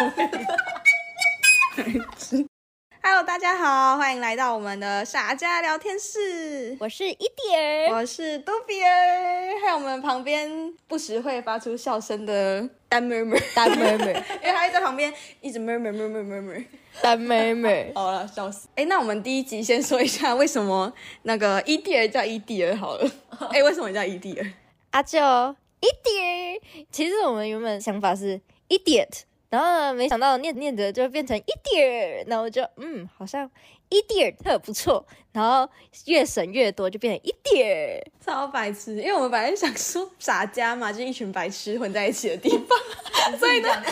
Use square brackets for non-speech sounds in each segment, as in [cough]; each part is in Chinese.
[laughs] Hello，大家好，欢迎来到我们的傻家聊天室。我是伊迪尔，我是杜比儿，还有我们旁边不时会发出笑声的丹妹妹，丹妹妹，[laughs] 因为他在旁边一直 murmur murmur murmur。丹妹妹，好了，笑死！哎，那我们第一集先说一下为什么那个伊蒂尔叫伊蒂尔好了。哎，为什么你叫伊蒂尔？啊，就伊迪尔。其实我们原本想法是 idiot，然后，没想到念念着就变成伊迪尔，那我就嗯，好像。一点特不错，然后越省越多，就变成一点超白痴。因为我们本来想说傻家嘛，就是一群白痴混在一起的地方，[laughs] 所以呢，哎，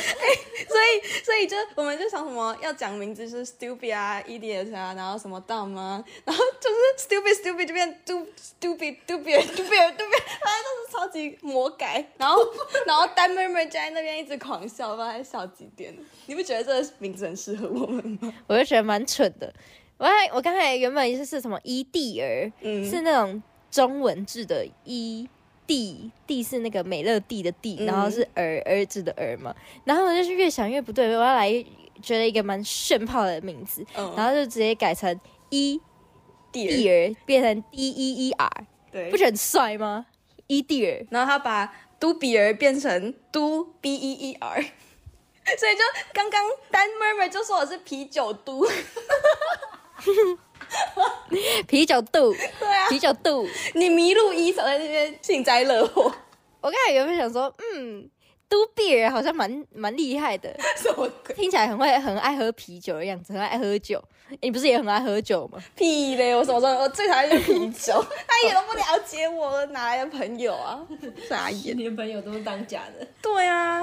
所以所以就我们就想什么要讲名字是 stupid 啊，idiot 啊，然后什么 dumb 啊，然后就是 stupid stupid 就变 do stupid stupid stupid stupid，反正都是超级魔改。然后然后丹妹妹就在那边一直狂笑，不知道在笑几点。你不觉得这个名字很适合我们吗？我就觉得蛮蠢的。我我刚才原本是是什么伊蒂儿，是那种中文字的伊蒂，蒂是那个美乐蒂的蒂，然后是儿儿子的儿嘛。然后我就是越想越不对，我要来觉得一个蛮炫炮的名字，然后就直接改成伊蒂儿，变成 D E E R，对，不是很帅吗？伊蒂儿，然后他把都比尔变成都 B E E R。[laughs] 所以就刚刚丹妹妹就说我是啤酒肚，[laughs] 啤酒肚，对啊，啤酒肚，你迷路一手在那边幸灾乐祸。我刚才原本想说，嗯。都比尔好像蛮蛮厉害的，[laughs] 什么？听起来很会很爱喝啤酒的样子，很爱喝酒。你不是也很爱喝酒吗？屁嘞！我什么时候我最讨厌啤酒，[laughs] 他一点都不了解我，哪来的朋友啊？[laughs] 傻眼！连朋友都是当假的。对啊，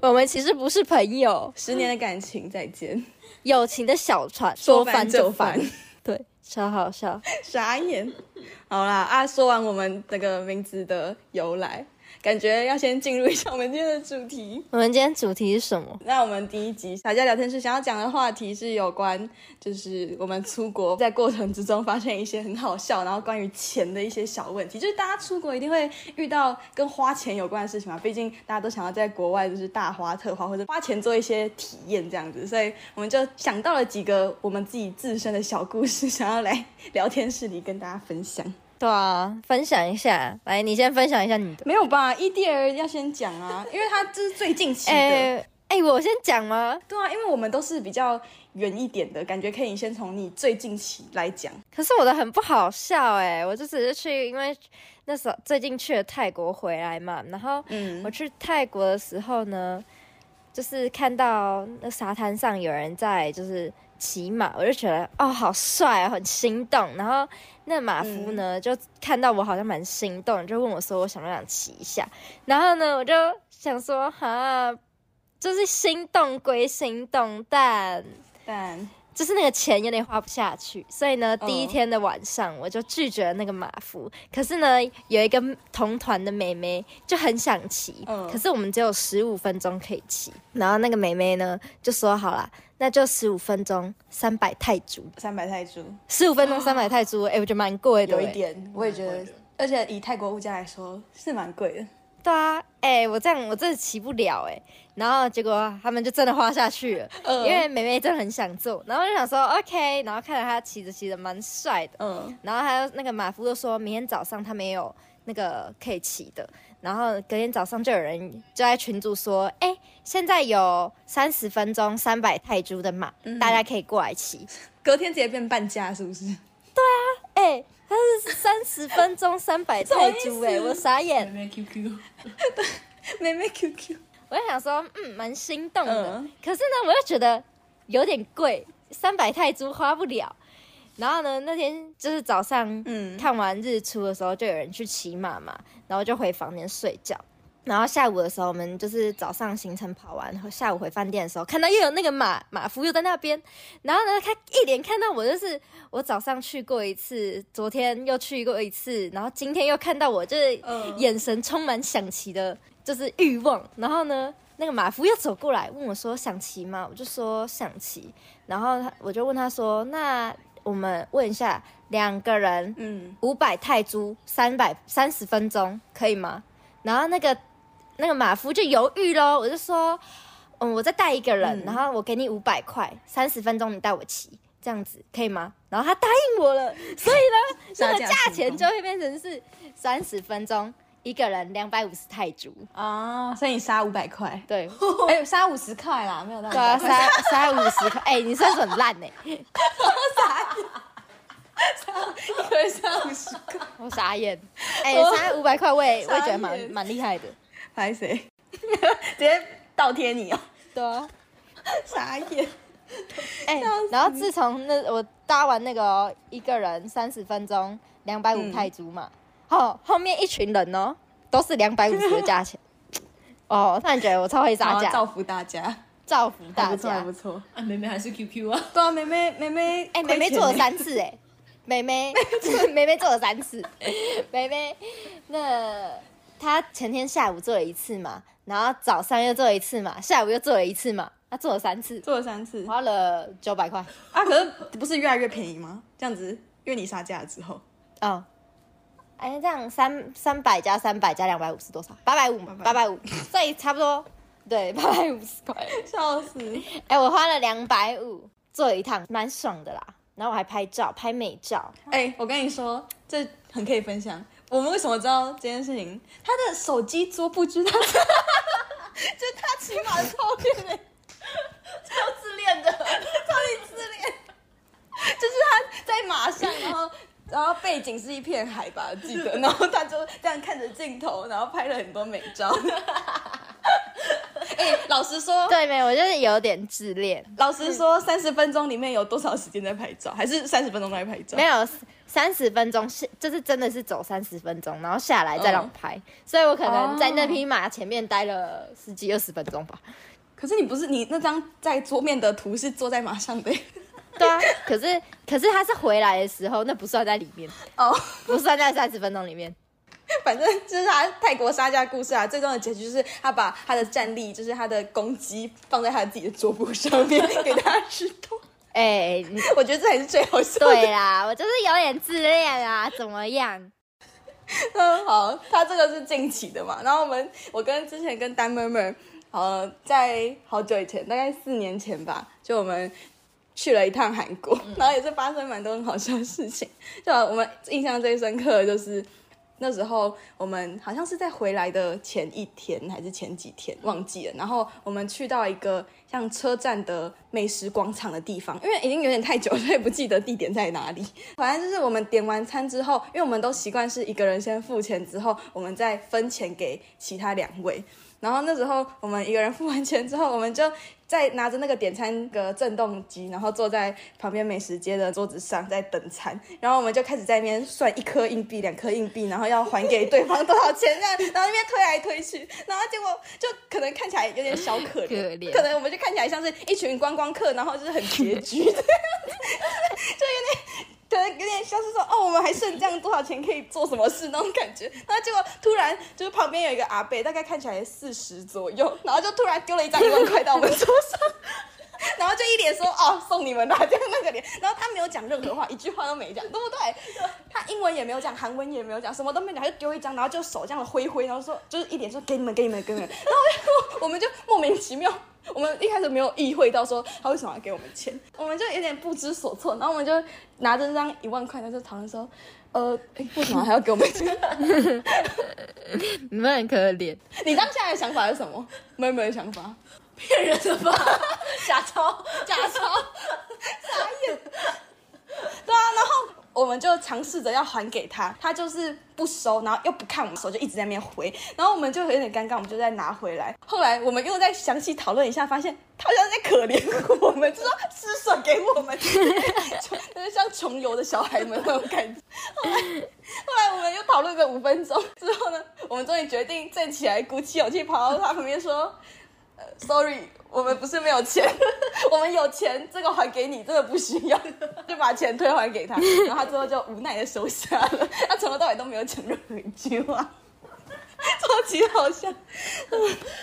我们其实不是朋友。十年的感情再见，友情的小船说翻就翻，对，超好笑，傻眼。好啦，啊，说完我们这个名字的由来。感觉要先进入一下我们今天的主题。我们今天主题是什么？那我们第一集小家聊天室想要讲的话题是有关，就是我们出国在过程之中发现一些很好笑，然后关于钱的一些小问题。就是大家出国一定会遇到跟花钱有关的事情嘛，毕竟大家都想要在国外就是大花特花或者花钱做一些体验这样子，所以我们就想到了几个我们自己自身的小故事，想要来聊天室里跟大家分享。对啊，分享一下，来，你先分享一下你的。没有吧？E D R 要先讲啊，[laughs] 因为他这是最近期的。哎，我先讲吗？对啊，因为我们都是比较远一点的，感觉可以先从你最近期来讲。可是我的很不好笑哎，我就只是去，因为那时候最近去了泰国回来嘛，然后我去泰国的时候呢，就是看到那沙滩上有人在就是骑马，我就觉得哦好帅啊，很心动，然后。那马夫呢，就看到我好像蛮心动，就问我说：“我想不想骑一下？”然后呢，我就想说：“哈，就是心动归心动，但但就是那个钱有点花不下去。”所以呢，第一天的晚上我就拒绝了那个马夫。可是呢，有一个同团的妹妹就很想骑，可是我们只有十五分钟可以骑。然后那个妹妹呢就说：“好了。”那就十五分钟三百泰铢，三百泰铢，十五分钟三百泰铢，哎，我觉得蛮贵的，有一点，我也觉得，而且以泰国物价来说是蛮贵的。对啊，哎，我这样我真的骑不了哎，然后结果他们就真的花下去了，因为美美真的很想坐，然后就想说 OK，然后看到他骑着骑着蛮帅的，嗯，然后还有那个马夫就说明天早上他没有那个可以骑的。然后隔天早上就有人就在群组说：“哎，现在有三十分钟三百泰铢的马，大家可以过来骑。[laughs] ”隔天直接变半价，是不是？三十分钟三百泰铢，哎，我傻眼。妹妹 QQ，对，[laughs] 妹妹 QQ，我就想说，嗯，蛮心动的。可是呢，我又觉得有点贵，三百泰铢花不了。然后呢，那天就是早上，嗯，看完日出的时候，就有人去骑马嘛，然后就回房间睡觉。然后下午的时候，我们就是早上行程跑完，然后下午回饭店的时候，看到又有那个马马夫又在那边。然后呢，他一连看到我，就是我早上去过一次，昨天又去过一次，然后今天又看到我，就是眼神充满想骑的，就是欲望。然后呢，那个马夫又走过来问我说：“想骑吗？”我就说想骑。然后他我就问他说：“那？”我们问一下，两个人，嗯，五百泰铢，三百三十分钟，可以吗？然后那个那个马夫就犹豫喽，我就说，嗯，我再带一个人，然后我给你五百块，三十分钟你带我骑，这样子可以吗？然后他答应我了，[laughs] 所以呢，[laughs] 这个价钱就会变成是三十分钟一个人两百五十泰铢。啊，所以你杀五百块，对，[laughs] 哎，杀五十块啦，没有到对啊，杀杀五十块，哎，你算是很烂呢，傻眼，一人杀五十块，我傻眼，哎，杀五百块，我也我也觉得蛮蛮厉害的，拍谁？[laughs] 直接倒贴你哦。对啊，[laughs] 傻眼。[laughs] 哎，然后自从那我搭完那个一个人三十分钟两百五泰铢嘛，后后面一群人哦都是两百五十的价钱。哦，突然觉得我超会杀价，造福大家，造福大家，不错。啊，妹妹还是 QQ 啊？对啊，妹妹妹妹，哎，妹妹做了三次哎，妹妹妹妹做了三次，妹妹那她前天下午做了一次嘛。然后早上又做了一次嘛，下午又做了一次嘛，他做了三次，做了三次，花了九百块啊！可是不是越来越便宜吗？这样子，因为你杀价之后，哦，哎，这样三三百加三百加两百五是多少？八百五嘛，八百五，所以差不多，对，八百五十块，笑死！哎，我花了两百五做了一趟，蛮爽的啦。然后我还拍照，拍美照。哎，我跟你说，这很可以分享。我们为什么知道这件事情？他的手机桌布知道，[laughs] 就是他骑马的照片嘞，超自恋的，超级自恋。就是他在马上，然后然后背景是一片海吧，记得，然后他就这样看着镜头，然后拍了很多美照。[laughs] 哎，老实说，对没有？我就是有点自恋。老实说，三十分钟里面有多少时间在拍照？还是三十分钟在拍照？没有。三十分钟是，就是真的是走三十分钟，然后下来再让拍，所以我可能在那匹马前面待了十几二十分钟吧。可是你不是你那张在桌面的图是坐在马上的，对啊。可是可是他是回来的时候，那不算在里面哦，不算在三十分钟里面。[laughs] 反正就是他泰国杀价故事啊，最终的结局就是他把他的战力，就是他的攻击放在他自己的桌布上面给大家吃透。哎，[laughs] 我觉得这才是最好笑。对啦，我就是有点自恋啊，怎么样？嗯，[laughs] 好，他这个是近期的嘛。然后我们，我跟之前跟丹妹妹，呃，在好久以前，大概四年前吧，就我们去了一趟韩国，然后也是发生蛮多很好笑的事情。就我们印象最深刻的就是。那时候我们好像是在回来的前一天还是前几天忘记了，然后我们去到一个像车站的美食广场的地方，因为已经有点太久，所以不记得地点在哪里。[laughs] 反正就是我们点完餐之后，因为我们都习惯是一个人先付钱，之后我们再分钱给其他两位。然后那时候我们一个人付完钱之后，我们就。在拿着那个点餐个震动机，然后坐在旁边美食街的桌子上在等餐，然后我们就开始在那边算一颗硬币、两颗硬币，然后要还给对方多少钱这样，然后那边推来推去，然后结果就可能看起来有点小可怜，可能我们就看起来像是一群观光客，然后就是很拮据，就有点。可能有点像是说，哦，我们还剩这样多少钱可以做什么事那种感觉，然后结果突然就是旁边有一个阿伯，大概看起来四十左右，然后就突然丢了一张一万块到我们桌上，然后就一脸说，哦，送你们的这样那个脸，然后他没有讲任何话，一句话都没讲，对不对？他英文也没有讲，韩文也没有讲，什么都没讲，就丢一张，然后就手这样挥挥，然后说，就是一脸说给你们，给你们，给你们，然后我们就莫名其妙。我们一开始没有意会到说他为什么要给我们钱，我们就有点不知所措，然后我们就拿着那张一万块，在这讨论说，呃，为什么还要给我们钱？[laughs] 你们很可怜。你当下的想法是什么？没有没有想法，骗人的吧？[laughs] 假钞，[laughs] 假钞，傻眼。[laughs] 对啊，然后。我们就尝试着要还给他，他就是不收，然后又不看我们手，就一直在那边回，然后我们就有点尴尬，我们就再拿回来。后来我们又再详细讨论一下，发现他好像在可怜我们，就说施舍给我们，就是像穷游的小孩们那种感觉。后来，后来我们又讨论个五分钟之后呢，我们终于决定站起来，鼓起勇气跑到他旁边说。Sorry，我们不是没有钱，[laughs] 我们有钱，这个还给你，这个不需要，[laughs] 就把钱退还给他，[laughs] 然后他最后就无奈的收下了，他从头到尾都没有讲任何一句话，超级好笑，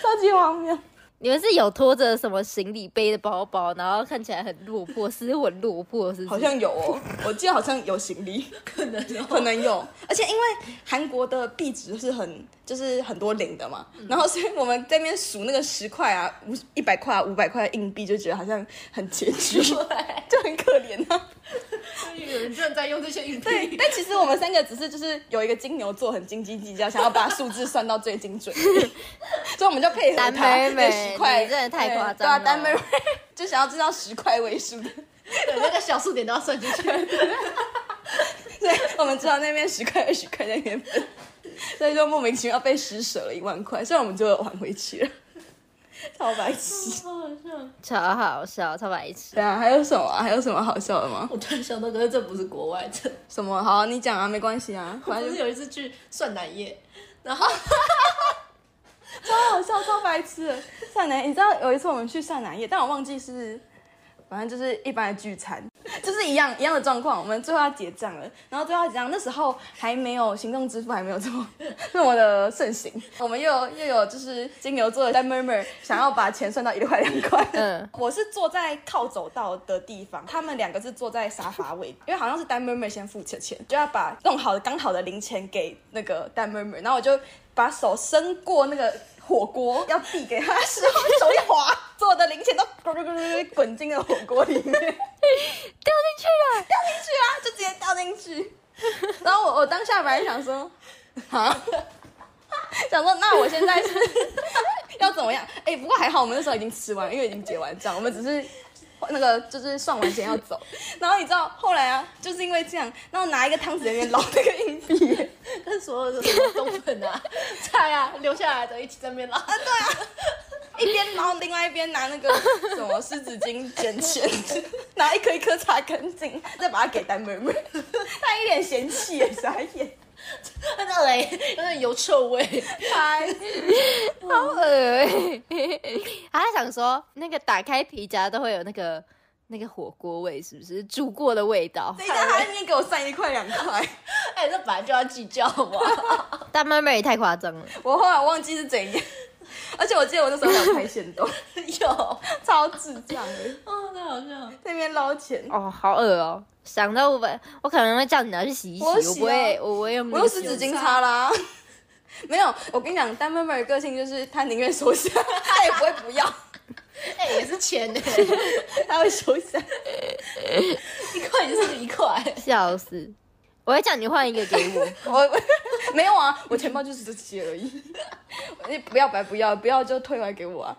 超级荒谬。你们是有拖着什么行李背的包包，然后看起来很落魄，是很落魄，是好像有哦，[laughs] 我记得好像有行李，可能可能有，而且因为韩国的币值是很就是很多零的嘛，然后所以我们在那边数那个十块啊、五一百块、五百块硬币，就觉得好像很拮据，就很可怜啊。有人真的在用这些硬币。对，但其实我们三个只是就是有一个金牛座很斤斤计较，想要把数字算到最精准，[laughs] 所以我们就配合单他十块，真的太夸张对啊，了单妹妹 [laughs] 就想要知道十块位数的，对，那个小数点都要算进去。[laughs] 对，我们知道那边十块、二十块在那边分，所以就莫名其妙被施舍了一万块，所以我们就有还回去了，[laughs] 超白痴。超好笑。超好笑，超白痴。对啊，还有什么啊？还有什么好笑的吗？我突然想到，可是这不是国外的，什么？好，你讲啊，没关系啊，反正就是有一次去蒜奶业，然后超好笑，超白痴的。善南，你知道有一次我们去善南夜，但我忘记是，反正就是一般的聚餐，就是一样一样的状况。我们最后要结账了，然后最后要结账，那时候还没有行动支付，还没有这么 [laughs] 那么的盛行。我们又有又有就是金牛座的在 murmur 想要把钱算到一块两块。嗯我是坐在靠走道的地方，他们两个是坐在沙发位，因为好像是单妹妹先付钱，就要把弄好的刚好的零钱给那个单妹妹，然后我就把手伸过那个火锅要递给他的时候，手一滑，所有的零钱都咕噜咕噜咕噜滚进了火锅里面，[laughs] 掉进去了掉进去啊，就直接掉进去。然后我我当下本来想说，啊，[laughs] 想说那我现在是 [laughs] 要怎么样？哎、不过还好，我们那时候已经吃完，因为已经结完账，我们只是那个就是算完钱要走。然后你知道后来啊，就是因为这样，然后拿一个汤匙在那边捞那个硬币，跟所有的什么冬粉啊、菜啊留下来的一起在那边捞啊，对啊。一边捞，另外一边拿那个什么湿纸巾捡钱，拿一颗一颗擦干净，再把它给单妹妹。[laughs] 她一脸嫌弃耶，傻眼。[laughs] 那个嘞，有点油臭味。嗨，好恶欸！他还想说，那个打开皮夹都会有那个那个火锅味，是不是煮过的味道？等一下，他那边给我算一块两块，哎，这本来就要计较好不好？但妹妹也太夸张了。我后来忘记是怎样。而且我记得我那时候还有拍线都，有，超智障的，哦，太好笑。在那边捞钱。哦，好恶哦！想到我本，我可能会叫你拿去洗一洗，我洗啊我不会，我我那个洗用湿纸巾擦啦。[laughs] 没有，我跟你讲，丹妹妹的个性就是她宁愿收下，[laughs] 她也不会不要，[laughs] 哎，也是钱呢，她会收下。一块就是一块。笑死！我会叫你换一个给我。我没有啊，我钱包就是这些而已。你不要白不要，不要就退回来给我啊。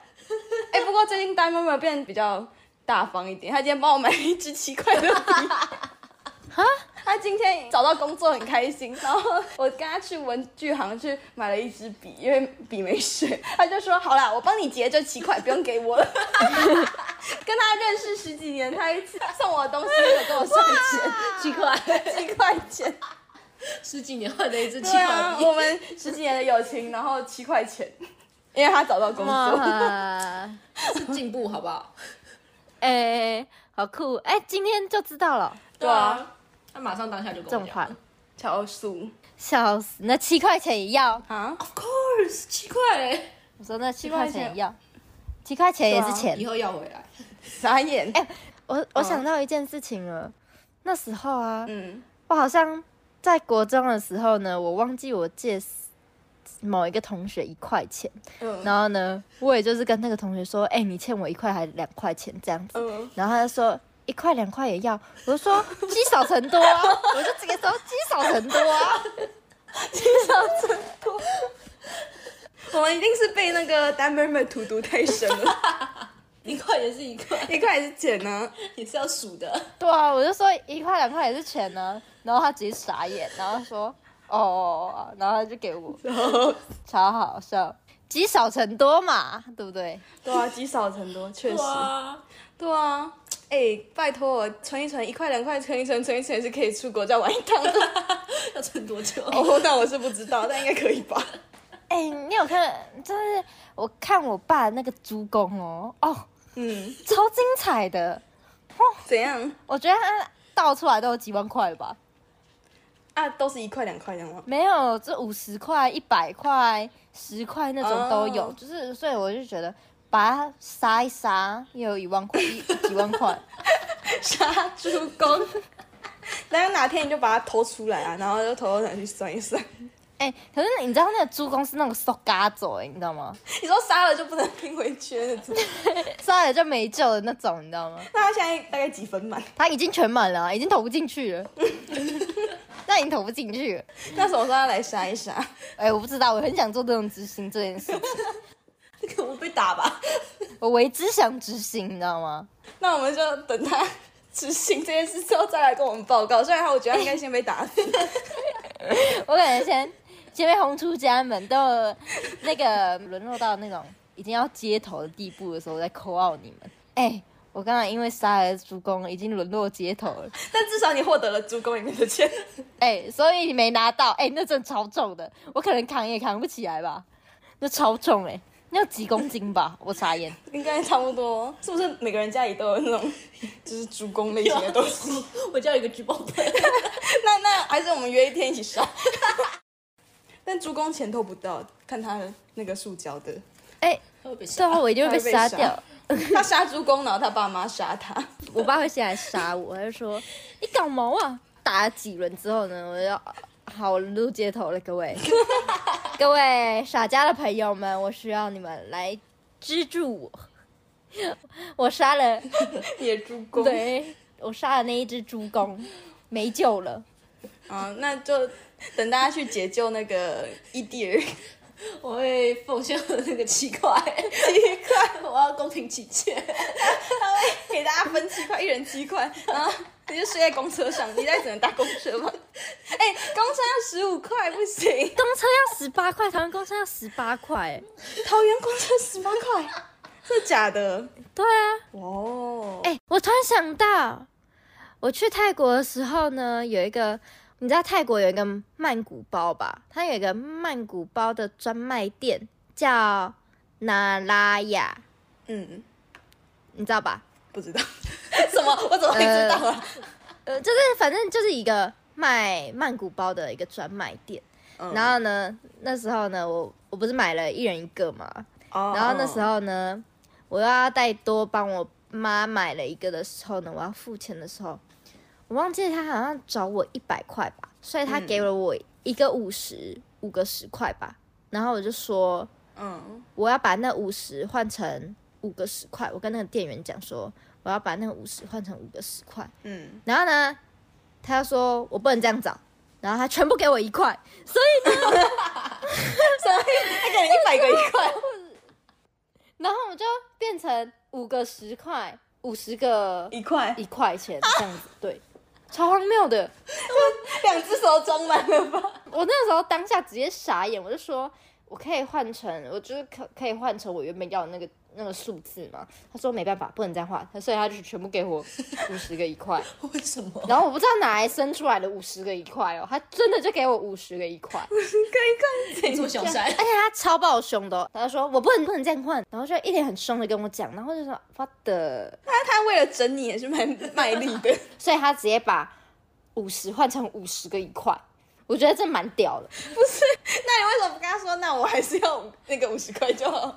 哎、不过最近丹妹妹变得比较大方一点，他今天帮我买了一支七块的笔。[laughs] 哈，她今天找到工作很开心，然后我跟他去文具行去买了一支笔，因为笔没水，他就说好啦，我帮你结这七块，不用给我了。[laughs] 跟他认识十几年，他一次送我的东西没有跟我算钱，七块，七块钱。十几年换的一支七块啊，我们十几年的友情，然后七块钱，因为他找到工作。[laughs] 是进步好不好？哎、好酷！哎、今天就知道了，对啊，他马上当下就跟这么快我讲。，超速笑死！那七块钱也要？啊！Of course，七块，我说那七块钱也要，七块钱也是钱。以后要回来。傻眼。哎我我想到一件事情了，那时候啊，嗯，我好像在国中的时候呢，我忘记我借某一个同学一块钱，嗯。然后呢，我也就是跟那个同学说，哎、你欠我一块还是两块钱这样子，嗯，然后他就说一块两块也要，我就说积少成多啊，[laughs] 我就直接说积少成多啊，[laughs] 积少成多。我们一定是被那个单妹妹荼毒太深了，[laughs] 一块也是一块，一块也是钱呢。也是要数的。对啊，我就说一块两块也是钱呢，然后他直接傻眼，然后说哦，然后他就给我，[laughs] 超好笑，积少成多嘛，对不对？对啊，积少成多，确实。啊，对啊。哎、拜托我存一存，一块两块存一存，存一存也是可以出国再玩一趟的。[laughs] 要存多久？哦，那我是不知道，但应该可以吧？[laughs] 哎、你有看？就是我看我爸那个猪公哦，哦，嗯，超精彩的，哦怎样我觉得他倒出来都有几万块吧？啊？都是一块两块的吗？没有，这五十块、一百块、十块那种都有哦就是所以我就觉得把它杀一杀，也有一万块，[laughs] 几万块。杀猪公，然后哪天你就把它偷出来啊，然后就偷偷拿去算一算。[laughs] 哎，可是你知道那个猪公是那种收嘎走哎，你知道吗？你说杀了就不能拼回去，[laughs] 杀了就没救的那种，你知道吗？那他现在大概几分满？他已经全满了，已经投不进去了。那已经投不进去了。[laughs] 那什么时候要来杀一杀？哎，我不知道，我很想做这种执行这件事情。[laughs] 我被打吧，[laughs] 我为之想执行，你知道吗？那我们就等他执行这件事之后再来跟我们报告。虽然他，我觉得应该先被打死。我感觉先先被轰出家门，到那个沦落到那种已经要街头的地步的时候，再扣奥你们。哎，我刚刚因为杀了猪公，已经沦落街头了。[laughs] 但至少你获得了猪公里面的钱。[laughs] 哎，所以你没拿到。哎，那真超重的，我可能扛也扛不起来吧？那超重哎。要几公斤吧？[laughs] 我傻眼，应该差不多，是不是每个人家里都有那种就是猪公类型的东西？我家有一个聚宝盆，那那还是我们约一天一起杀。但猪公钱偷不到，看他的那个塑胶的，哎，最后我一定会被杀掉。[laughs] 他杀猪公，然后他爸妈杀他，[laughs] 我爸会先来杀我，他就说你搞毛啊！打了几轮之后呢，我要。好，露街头了，各位，[laughs] 各位傻家的朋友们，我需要你们来资助我。我杀了野猪公，对我杀了那一只猪公，没救了。啊，那就等大家去解救那个伊蒂尔。我会奉献那个七块，七块，[laughs] 我要公平起见，他会给大家分七块，一人七块，然后你就睡在公车上，你在只能搭公车吗？哎，公车要十五块不行，公车要十八块，桃园公车要十八块，桃园公车十八块，是假的？对啊，哦，哎，我突然想到，我去泰国的时候呢，有一个。你知道泰国有一个曼谷包吧？它有一个曼谷包的专卖店，叫那拉雅。嗯，你知道吧？不知道。[laughs] 什么？我怎么会知道啊？[laughs] 呃，就是反正就是一个卖曼谷包的一个专卖店。然后呢，那时候呢，我我不是买了一人一个嘛。哦。然后那时候呢，我要再多帮我妈买了一个的时候呢，我要付钱的时候。我忘记他好像找我一百块吧，所以他给了我一个五十，五个十块吧。然后我就说，嗯，我要把那五十换成五个十块。我跟那个店员讲说，我要把那个五十换成五个十块。嗯，然后呢，他说我不能这样找，然后他全部给我一块，所以呢 [laughs] [laughs] 所以他给了一百个一块，然后我就变成五个十块，五十个一块一块钱这样子，对。超荒谬的，[laughs] 两只手装满了吧？[laughs] 我那时候当下直接傻眼，我就说，我可以换成，我就是可可以换成我原本要的那个。那个数字嘛，他说没办法，不能这样换，所以他就全部给我五十个一块。[laughs] 为什么？然后我不知道哪来生出来的五十个一块哦，他真的就给我五十个一块。五十个一块，这么小三？而且他超暴凶的，他就说我不能不能这样换，然后就一脸很凶的跟我讲，然后就说发的。他他为了整你也是蛮卖力的，[laughs] 所以他直接把五十换成五十个一块，我觉得这蛮屌的。不是？那你为什么不跟他说？那我还是要那个五十块就好。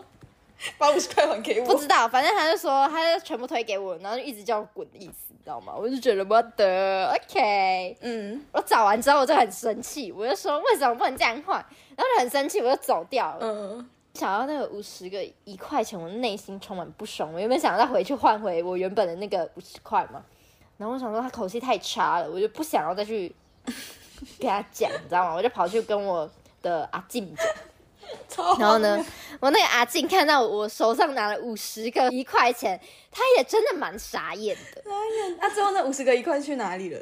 [laughs] 把五十块还给我，不知道，反正他就说，他就全部推给我，然后就一直叫我滚的意思，你知道吗？我就觉得我的，OK，嗯，我找完之后我就很生气，我就说为什么不能这样换，然后就很生气，我就走掉了。嗯，想要那个五十个一块钱，我内心充满不爽，我原本想再回去换回我原本的那个五十块嘛，然后我想说他口气太差了，我就不想要再去跟他讲，你知道吗？我就跑去跟我的阿静讲。[laughs] 然后呢，我那个阿静看到我手上拿了五十个一块钱，他也真的蛮傻眼的。那最后那五十个一块去哪里了？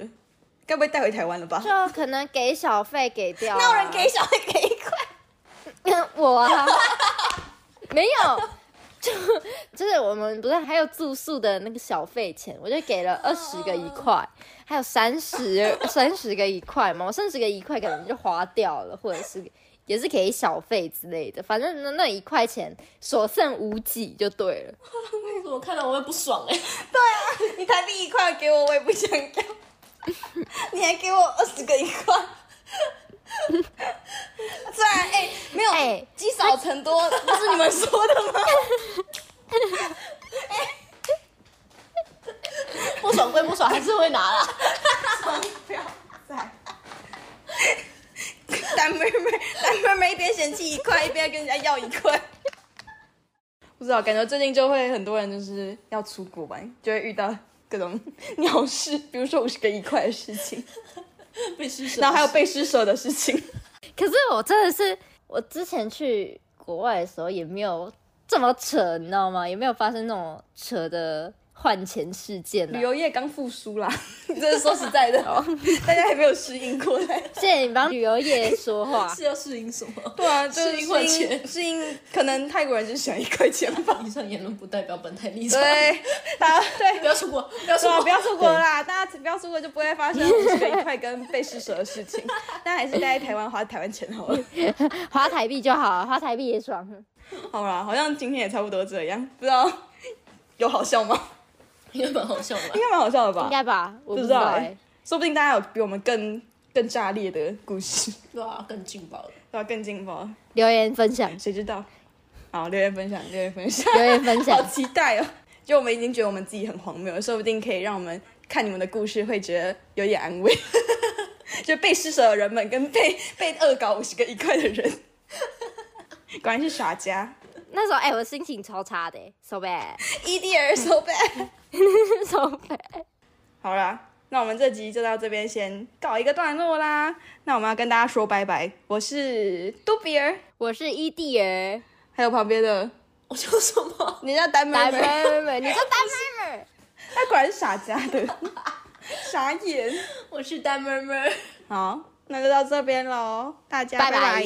该不会带回台湾了吧？就可能给小费给掉。那有人给小费给一块？[laughs] 我啊，没有，就就是我们不是还有住宿的那个小费钱，我就给了二十个一块，还有三十三十个一块嘛，我三十个一块可能就花掉了，或者是。也是可以小费之类的，反正那那一块钱所剩无几就对了。为什么看到我会不爽哎、对啊，你台币一块给我，我也不想要。[laughs] 你还给我二十个一块，[laughs] 虽然哎、没有哎积、少成多，不是你们说的吗？[laughs] 不爽归不爽，还是会拿啦。妹妹，[laughs] 丹妹妹一边嫌弃一块，一边跟人家要一块。[laughs] 不知道，感觉最近就会很多人就是要出国玩，就会遇到各种 [laughs] 鸟事，比如说五十个一块的事情，被施舍，然后还有被施舍的事情。可是我真的是，我之前去国外的时候也没有这么扯，你知道吗？也没有发生那种扯的。换钱事件，旅游业刚复苏啦，[laughs] 这是说实在的，大家还没有适应过来。谢谢你帮旅游业说话，[laughs] 是要适应什么？对啊，适应换钱，适应可能泰国人就想一块钱吧。以上言论不代表本台立场。对，大家对，不要出国，不要出国，不要出国啦！大家不要出国，就不会发生五十个一块跟被施舍的事情。[laughs] 大家还是待在台湾花台湾钱好了，花台币就好了，花台币也爽。好啦，好像今天也差不多这样，不知道有好笑吗？[laughs] 应该蛮好笑的，应该蛮好笑的吧？应该吧，我不知道，说不定大家有比我们更更炸裂的故事，对啊，更劲爆的，对啊，更劲爆。留言分享，谁知道？好，留言分享，留言分享，留言分享，好期待哦！就我们已经觉得我们自己很荒谬，说不定可以让我们看你们的故事，会觉得有点安慰。[laughs] 就被施舍的人们，跟被被恶搞五十个一块的人，果然是耍家。那时候，哎，我心情超差的，so bad，一 D 儿 so [laughs] bad，so bad。好啦，那我们这集就到这边先告一个段落啦。那我们要跟大家说拜拜。我是杜比尔，我是伊蒂尔，还有旁边的我叫什么？你叫丹妹妹，妹妹，[laughs] 你叫丹妹妹。他果然是傻家的，傻眼。我是丹妹妹。好，那就到这边喽，大家拜拜。